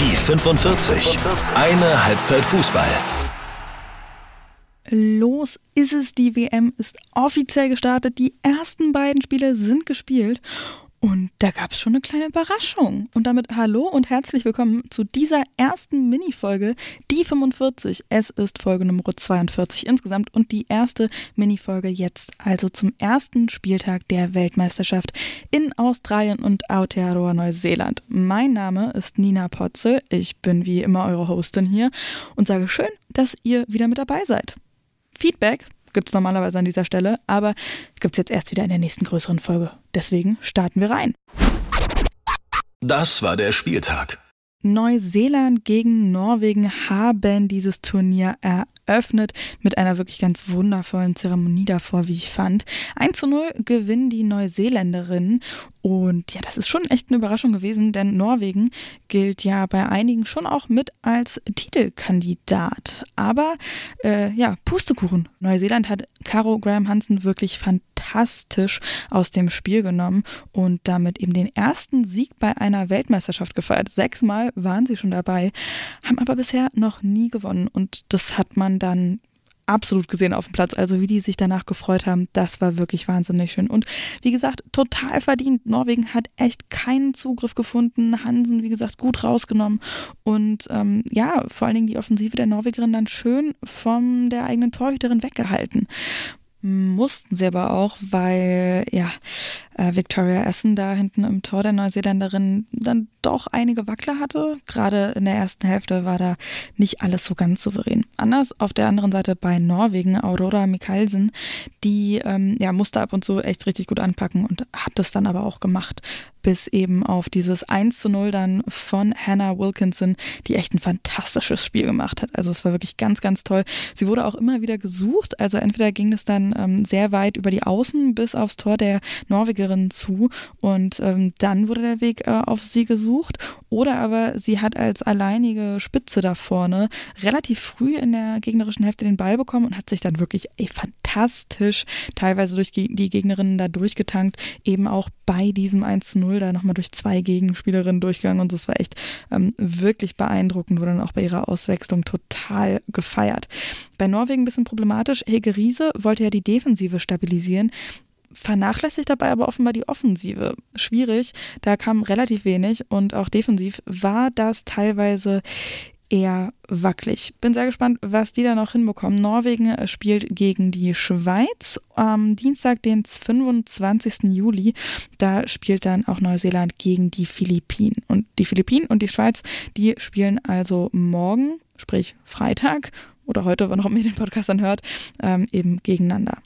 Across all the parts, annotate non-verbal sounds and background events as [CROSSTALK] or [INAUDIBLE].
Die 45. Eine Halbzeit Fußball. Los ist es, die WM ist offiziell gestartet, die ersten beiden Spiele sind gespielt und da gab es schon eine kleine Überraschung. Und damit hallo und herzlich willkommen zu dieser ersten Minifolge, die 45. Es ist Folge Nummer 42 insgesamt und die erste Minifolge jetzt, also zum ersten Spieltag der Weltmeisterschaft in Australien und Aotearoa Neuseeland. Mein Name ist Nina Potzel, ich bin wie immer eure Hostin hier und sage schön, dass ihr wieder mit dabei seid. Feedback gibt es normalerweise an dieser Stelle, aber gibt es jetzt erst wieder in der nächsten größeren Folge. Deswegen starten wir rein. Das war der Spieltag. Neuseeland gegen Norwegen haben dieses Turnier eröffnet mit einer wirklich ganz wundervollen Zeremonie davor, wie ich fand. 1 zu 0 gewinnen die Neuseeländerinnen und ja, das ist schon echt eine Überraschung gewesen, denn Norwegen gilt ja bei einigen schon auch mit als Titelkandidat. Aber äh, ja, Pustekuchen. Neuseeland hat Caro Graham Hansen wirklich fantastisch aus dem Spiel genommen und damit eben den ersten Sieg bei einer Weltmeisterschaft gefeiert. Sechsmal waren sie schon dabei, haben aber bisher noch nie gewonnen und das hat man dann absolut gesehen auf dem Platz. Also wie die sich danach gefreut haben, das war wirklich wahnsinnig schön. Und wie gesagt, total verdient. Norwegen hat echt keinen Zugriff gefunden. Hansen, wie gesagt, gut rausgenommen. Und ähm, ja, vor allen Dingen die Offensive der Norwegerin dann schön von der eigenen Torhüterin weggehalten mussten sie aber auch, weil ja äh, Victoria Essen da hinten im Tor der Neuseeländerin dann doch einige Wackler hatte. Gerade in der ersten Hälfte war da nicht alles so ganz souverän. Anders auf der anderen Seite bei Norwegen, Aurora Mikkelsen, die ähm, ja musste ab und zu echt richtig gut anpacken und hat das dann aber auch gemacht bis eben auf dieses 1 zu 0 dann von Hannah Wilkinson, die echt ein fantastisches Spiel gemacht hat. Also es war wirklich ganz, ganz toll. Sie wurde auch immer wieder gesucht. Also entweder ging es dann ähm, sehr weit über die Außen bis aufs Tor der Norwegerin zu und ähm, dann wurde der Weg äh, auf sie gesucht. Oder aber sie hat als alleinige Spitze da vorne relativ früh in der gegnerischen Hälfte den Ball bekommen und hat sich dann wirklich ey, fantastisch teilweise durch die Gegnerinnen da durchgetankt, eben auch bei diesem 1 zu 0 da nochmal durch zwei Gegenspielerinnen durchgegangen und das war echt ähm, wirklich beeindruckend, wurde dann auch bei ihrer Auswechslung total gefeiert. Bei Norwegen ein bisschen problematisch. Helge Riese wollte ja die Defensive stabilisieren vernachlässigt dabei aber offenbar die Offensive. Schwierig, da kam relativ wenig und auch defensiv war das teilweise eher wackelig. Bin sehr gespannt, was die da noch hinbekommen. Norwegen spielt gegen die Schweiz am Dienstag, den 25. Juli. Da spielt dann auch Neuseeland gegen die Philippinen. Und die Philippinen und die Schweiz, die spielen also morgen, sprich Freitag oder heute, wann auch immer ihr den Podcast dann hört, ähm, eben gegeneinander.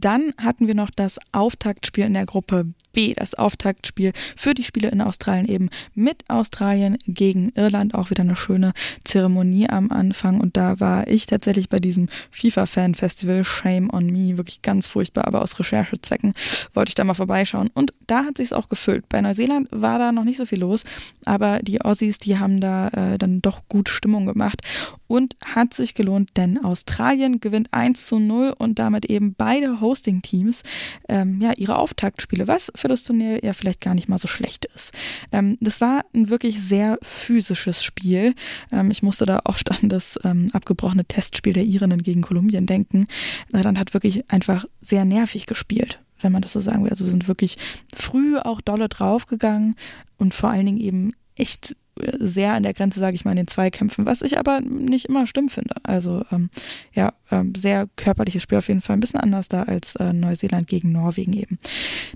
Dann hatten wir noch das Auftaktspiel in der Gruppe B, das Auftaktspiel für die Spiele in Australien eben mit Australien gegen Irland. Auch wieder eine schöne Zeremonie am Anfang. Und da war ich tatsächlich bei diesem FIFA-Fan-Festival Shame on Me. Wirklich ganz furchtbar, aber aus Recherchezwecken wollte ich da mal vorbeischauen. Und da hat sich auch gefüllt. Bei Neuseeland war da noch nicht so viel los, aber die Aussies, die haben da äh, dann doch gut Stimmung gemacht und hat sich gelohnt, denn Australien gewinnt 1 zu 0 und damit eben beide Hosting-Teams ähm, ja, ihre Auftaktspiele, was für das Turnier ja vielleicht gar nicht mal so schlecht ist. Ähm, das war ein wirklich sehr physisches Spiel. Ähm, ich musste da oft an das ähm, abgebrochene Testspiel der Irinnen gegen Kolumbien denken. Irland hat wirklich einfach sehr nervig gespielt wenn man das so sagen will. Also wir sind wirklich früh auch dolle draufgegangen und vor allen Dingen eben echt sehr an der Grenze, sage ich mal, in den Zweikämpfen, was ich aber nicht immer schlimm finde. Also ähm, ja, ähm, sehr körperliches Spiel auf jeden Fall, ein bisschen anders da als äh, Neuseeland gegen Norwegen eben.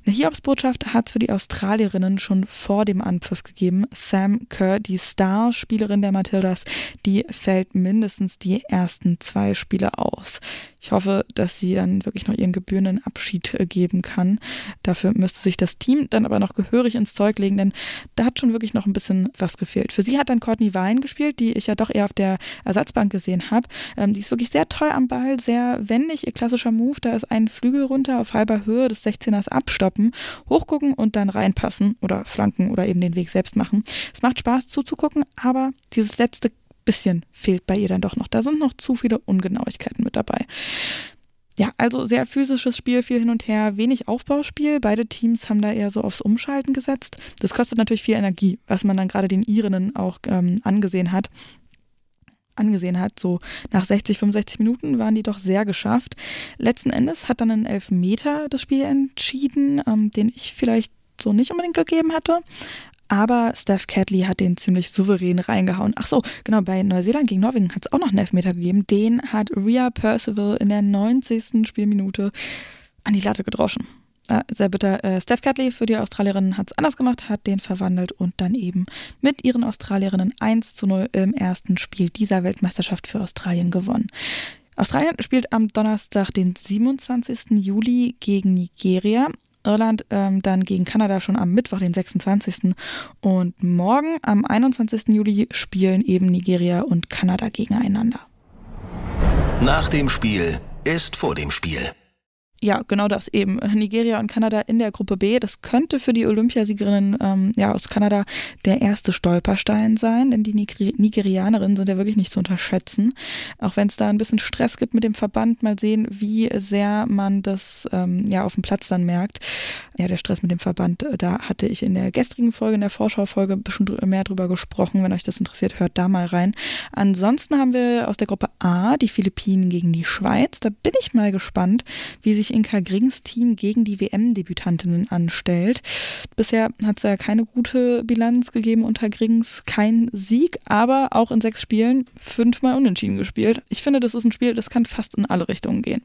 Eine Hiobsbotschaft hat es für die Australierinnen schon vor dem Anpfiff gegeben. Sam Kerr, die Starspielerin der Matildas, die fällt mindestens die ersten zwei Spiele aus. Ich hoffe, dass sie dann wirklich noch ihren gebührenden Abschied äh, geben kann. Dafür müsste sich das Team dann aber noch gehörig ins Zeug legen, denn da hat schon wirklich noch ein bisschen was gefehlt. Für sie hat dann Courtney Wein gespielt, die ich ja doch eher auf der Ersatzbank gesehen habe. Ähm, die ist wirklich sehr toll am Ball, sehr wendig, ihr klassischer Move. Da ist ein Flügel runter auf halber Höhe des 16ers abstoppen, hochgucken und dann reinpassen oder flanken oder eben den Weg selbst machen. Es macht Spaß zuzugucken, aber dieses letzte bisschen fehlt bei ihr dann doch noch. Da sind noch zu viele Ungenauigkeiten mit dabei. Ja, also sehr physisches Spiel, viel hin und her, wenig Aufbauspiel. Beide Teams haben da eher so aufs Umschalten gesetzt. Das kostet natürlich viel Energie, was man dann gerade den Irinnen auch ähm, angesehen hat angesehen hat, so nach 60, 65 Minuten waren die doch sehr geschafft. Letzten Endes hat dann ein Elfmeter das Spiel entschieden, ähm, den ich vielleicht so nicht unbedingt gegeben hätte. Aber Steph Catley hat den ziemlich souverän reingehauen. Ach so, genau, bei Neuseeland gegen Norwegen hat es auch noch einen Elfmeter gegeben. Den hat Rhea Percival in der 90. Spielminute an die Latte gedroschen. Äh, sehr bitter. Äh, Steph Catley für die Australierinnen hat es anders gemacht, hat den verwandelt und dann eben mit ihren Australierinnen 1 zu 0 im ersten Spiel dieser Weltmeisterschaft für Australien gewonnen. Australien spielt am Donnerstag, den 27. Juli gegen Nigeria. Irland ähm, dann gegen Kanada schon am Mittwoch, den 26. Und morgen, am 21. Juli, spielen eben Nigeria und Kanada gegeneinander. Nach dem Spiel ist vor dem Spiel ja, genau das eben. Nigeria und Kanada in der Gruppe B. Das könnte für die Olympiasiegerinnen ähm, ja, aus Kanada der erste Stolperstein sein, denn die Nigeri Nigerianerinnen sind ja wirklich nicht zu unterschätzen. Auch wenn es da ein bisschen Stress gibt mit dem Verband, mal sehen, wie sehr man das ähm, ja auf dem Platz dann merkt. Ja, der Stress mit dem Verband, äh, da hatte ich in der gestrigen Folge, in der Vorschaufolge ein bisschen mehr drüber gesprochen. Wenn euch das interessiert, hört da mal rein. Ansonsten haben wir aus der Gruppe A die Philippinen gegen die Schweiz. Da bin ich mal gespannt, wie sich Inka Grings Team gegen die WM-Debütantinnen anstellt. Bisher hat es ja keine gute Bilanz gegeben unter Grings, kein Sieg, aber auch in sechs Spielen fünfmal unentschieden gespielt. Ich finde, das ist ein Spiel, das kann fast in alle Richtungen gehen.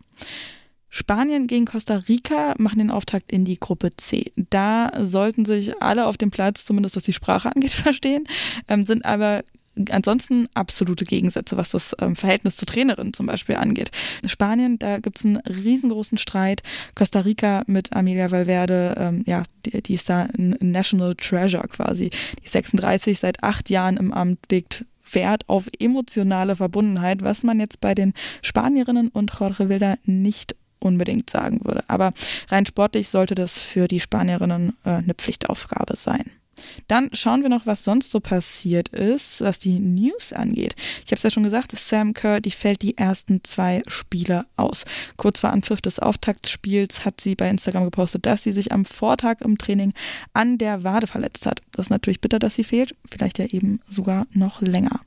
Spanien gegen Costa Rica machen den Auftakt in die Gruppe C. Da sollten sich alle auf dem Platz, zumindest was die Sprache angeht, [LAUGHS] verstehen, ähm, sind aber ansonsten absolute Gegensätze, was das ähm, Verhältnis zur Trainerin zum Beispiel angeht. Spanien, da gibt es einen riesengroßen Streit. Costa Rica mit Amelia Valverde, ähm, ja, die, die ist da ein National Treasure quasi. Die 36 seit acht Jahren im Amt legt Wert auf emotionale Verbundenheit, was man jetzt bei den Spanierinnen und Jorge Wilder nicht unbedingt sagen würde. Aber rein sportlich sollte das für die Spanierinnen äh, eine Pflichtaufgabe sein. Dann schauen wir noch, was sonst so passiert ist, was die News angeht. Ich habe es ja schon gesagt, Sam Kerr, die fällt die ersten zwei Spiele aus. Kurz vor Anpfiff des Auftaktspiels hat sie bei Instagram gepostet, dass sie sich am Vortag im Training an der Wade verletzt hat. Das ist natürlich bitter, dass sie fehlt, vielleicht ja eben sogar noch länger.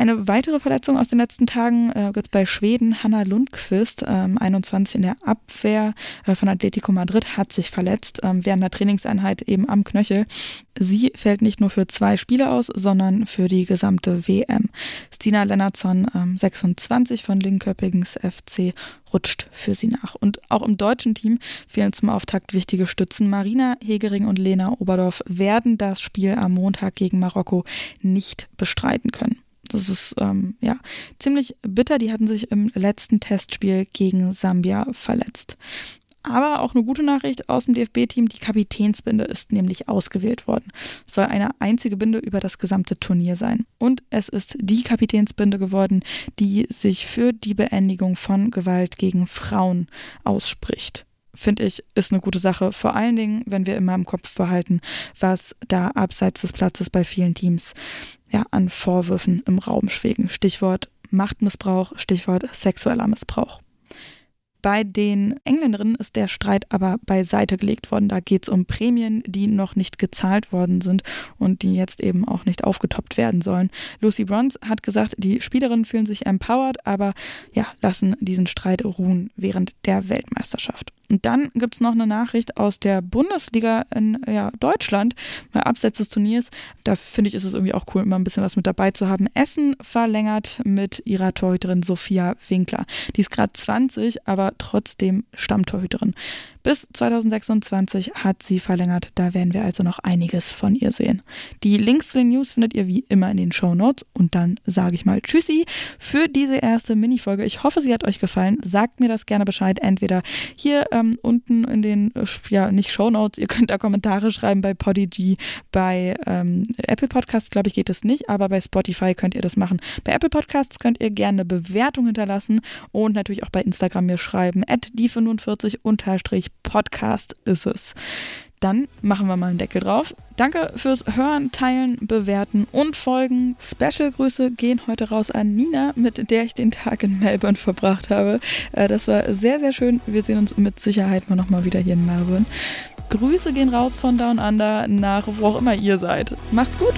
Eine weitere Verletzung aus den letzten Tagen äh, gibt es bei Schweden. Hanna Lundqvist, ähm, 21 in der Abwehr äh, von Atletico Madrid, hat sich verletzt ähm, während der Trainingseinheit eben am Knöchel. Sie fällt nicht nur für zwei Spiele aus, sondern für die gesamte WM. Stina Lennartson, ähm, 26 von Linköpings FC, rutscht für sie nach. Und auch im deutschen Team fehlen zum Auftakt wichtige Stützen. Marina Hegering und Lena Oberdorf werden das Spiel am Montag gegen Marokko nicht bestreiten können. Das ist ähm, ja ziemlich bitter. Die hatten sich im letzten Testspiel gegen Sambia verletzt. Aber auch eine gute Nachricht aus dem DFB-Team, die Kapitänsbinde ist nämlich ausgewählt worden. Es soll eine einzige Binde über das gesamte Turnier sein. Und es ist die Kapitänsbinde geworden, die sich für die Beendigung von Gewalt gegen Frauen ausspricht finde ich, ist eine gute Sache. Vor allen Dingen, wenn wir immer im Kopf behalten, was da abseits des Platzes bei vielen Teams ja, an Vorwürfen im Raum schwegen. Stichwort Machtmissbrauch, Stichwort sexueller Missbrauch. Bei den Engländerinnen ist der Streit aber beiseite gelegt worden. Da geht es um Prämien, die noch nicht gezahlt worden sind und die jetzt eben auch nicht aufgetoppt werden sollen. Lucy Bronze hat gesagt, die Spielerinnen fühlen sich empowered, aber ja, lassen diesen Streit ruhen während der Weltmeisterschaft. Und dann gibt es noch eine Nachricht aus der Bundesliga in ja, Deutschland, mal abseits des Turniers. Da finde ich, ist es irgendwie auch cool, immer ein bisschen was mit dabei zu haben. Essen verlängert mit ihrer Torhüterin Sophia Winkler. Die ist gerade 20, aber trotzdem Stammtorhüterin. Bis 2026 hat sie verlängert. Da werden wir also noch einiges von ihr sehen. Die Links zu den News findet ihr wie immer in den Show Notes. Und dann sage ich mal Tschüssi für diese erste Minifolge. Ich hoffe, sie hat euch gefallen. Sagt mir das gerne Bescheid. Entweder hier ähm, unten in den, äh, ja, nicht Show Notes. Ihr könnt da Kommentare schreiben bei Podigy. Bei ähm, Apple Podcasts, glaube ich, geht das nicht. Aber bei Spotify könnt ihr das machen. Bei Apple Podcasts könnt ihr gerne eine Bewertung hinterlassen und natürlich auch bei Instagram mir schreiben. At die45 unterstrich Podcast ist es. Dann machen wir mal einen Deckel drauf. Danke fürs Hören, Teilen, Bewerten und Folgen. Special-Grüße gehen heute raus an Nina, mit der ich den Tag in Melbourne verbracht habe. Äh, das war sehr, sehr schön. Wir sehen uns mit Sicherheit mal nochmal wieder hier in Melbourne. Grüße gehen raus von Down Under nach wo auch immer ihr seid. Macht's gut!